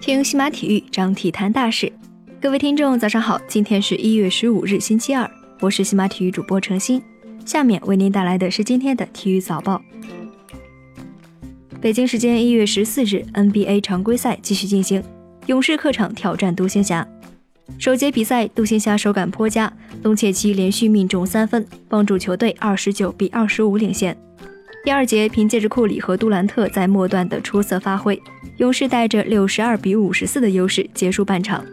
听西马体育，张体坛大事。各位听众，早上好，今天是一月十五日，星期二，我是西马体育主播程鑫。下面为您带来的是今天的体育早报。北京时间一月十四日，NBA 常规赛继续进行，勇士客场挑战独行侠。首节比赛，独行侠手感颇佳，东契奇连续命中三分，帮助球队二十九比二十五领先。第二节，凭借着库里和杜兰特在末段的出色发挥，勇士带着六十二比五十四的优势结束半场。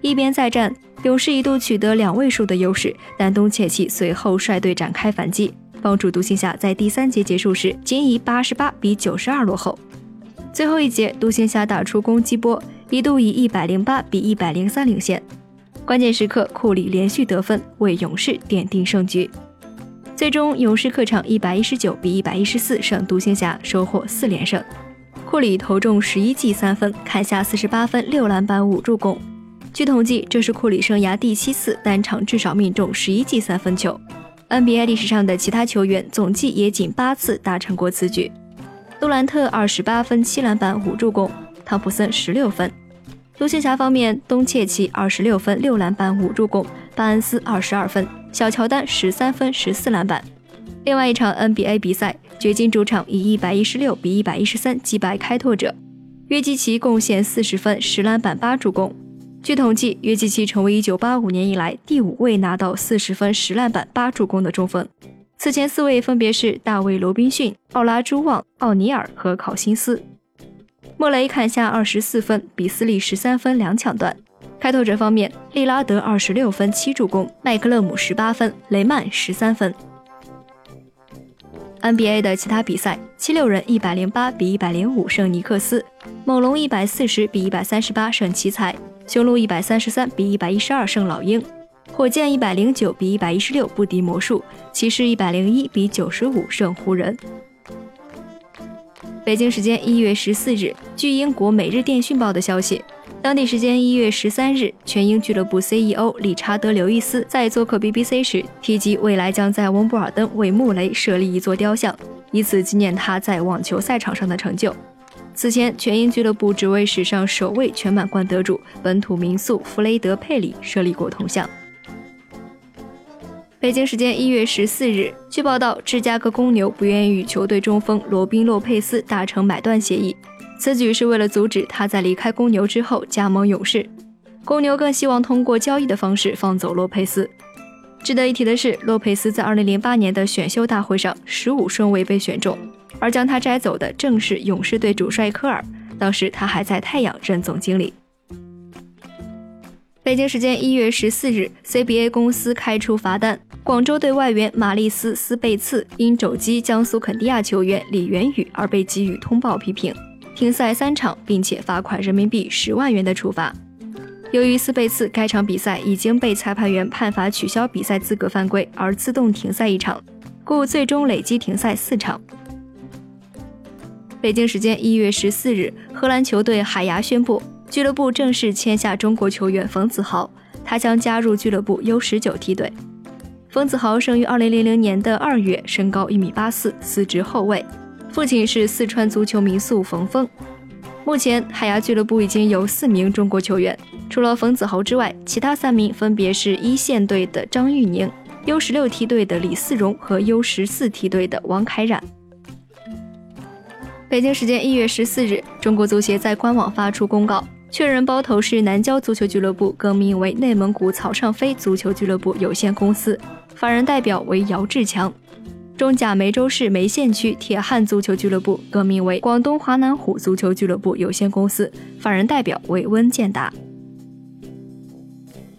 一边再战，勇士一度取得两位数的优势，但东契奇随后率队展开反击，帮助独行侠在第三节结束时仅以八十八比九十二落后。最后一节，独行侠打出攻击波，一度以一百零八比一百零三领先。关键时刻，库里连续得分，为勇士奠定胜局。最终，勇士客场一百一十九比一百一十四胜独行侠，收获四连胜。库里投中十一记三分，砍下四十八分、六篮板、五助攻。据统计，这是库里生涯第七次单场至少命中十一记三分球。NBA 历史上的其他球员总计也仅八次达成过此举。杜兰特二十八分、七篮板、五助攻；汤普森十六分。独行侠方面，东契奇二十六分、六篮板、五助攻；巴恩斯二十二分。小乔丹十三分十四篮板。另外一场 NBA 比赛，掘金主场以一百一十六比一百一十三击败开拓者，约基奇贡献四十分十篮板八助攻。据统计，约基奇成为一九八五年以来第五位拿到四十分十篮板八助攻的中锋。此前四位分别是大卫罗宾逊、奥拉朱旺、奥尼尔和考辛斯。莫雷砍下二十四分，比斯利十三分两抢断。开拓者方面，利拉德二十六分七助攻，麦克勒姆十八分，雷曼十三分。NBA 的其他比赛，七六人一百零八比一百零五胜尼克斯，猛龙一百四十比一百三十八胜奇才，雄鹿一百三十三比一百一十二胜老鹰，火箭一百零九比一百一十六不敌魔术，骑士一百零一比九十五胜湖人。北京时间一月十四日，据英国《每日电讯报》的消息。当地时间一月十三日，全英俱乐部 CEO 理查德·刘易斯在做客 BBC 时提及，未来将在温布尔登为穆雷设立一座雕像，以此纪念他在网球赛场上的成就。此前，全英俱乐部只为史上首位全满贯得主本土民宿弗雷德·佩里设立过铜像。北京时间一月十四日，据报道，芝加哥公牛不愿意与球队中锋罗宾·洛佩斯达成买断协议。此举是为了阻止他在离开公牛之后加盟勇士。公牛更希望通过交易的方式放走洛佩斯。值得一提的是，洛佩斯在2008年的选秀大会上十五顺位被选中，而将他摘走的正是勇士队主帅科尔。当时他还在太阳任总经理。北京时间一月十四日，CBA 公司开出罚单，广州队外援马利斯·斯贝茨因肘击江苏肯尼亚球员李元宇而被给予通报批评。停赛三场，并且罚款人民币十万元的处罚。由于斯贝茨该场比赛已经被裁判员判罚取消比赛资格犯规而自动停赛一场，故最终累计停赛四场。北京时间一月十四日，荷兰球队海牙宣布，俱乐部正式签下中国球员冯子豪，他将加入俱乐部 U 十九梯队。冯子豪生于二零零零年的二月，身高一米八四，司职后卫。父亲是四川足球名宿冯峰。目前海牙俱乐部已经有四名中国球员，除了冯子豪之外，其他三名分别是一线队的张玉宁、U 十六梯队的李思荣和 U 十四梯队的王凯冉。北京时间一月十四日，中国足协在官网发出公告，确认包头市南郊足球俱乐部更名为内蒙古草上飞足球俱乐部有限公司，法人代表为姚志强。中甲梅州市梅县区铁汉足球俱乐部更名为广东华南虎足球俱乐部有限公司，法人代表为温建达。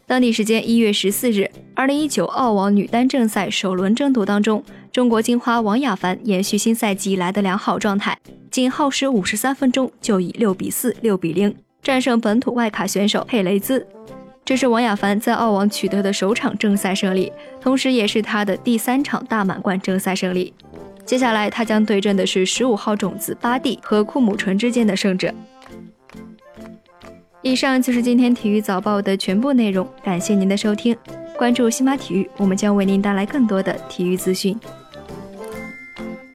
当地时间一月十四日，二零一九澳网女单正赛首轮争夺当中，中国金花王雅凡延续新赛季以来的良好状态，仅耗时五十三分钟就以六比四、六比零战胜本土外卡选手佩雷兹。这是王雅凡在澳网取得的首场正赛胜利，同时也是他的第三场大满贯正赛胜利。接下来他将对阵的是十五号种子巴蒂和库姆纯之间的胜者。以上就是今天体育早报的全部内容，感谢您的收听，关注西马体育，我们将为您带来更多的体育资讯。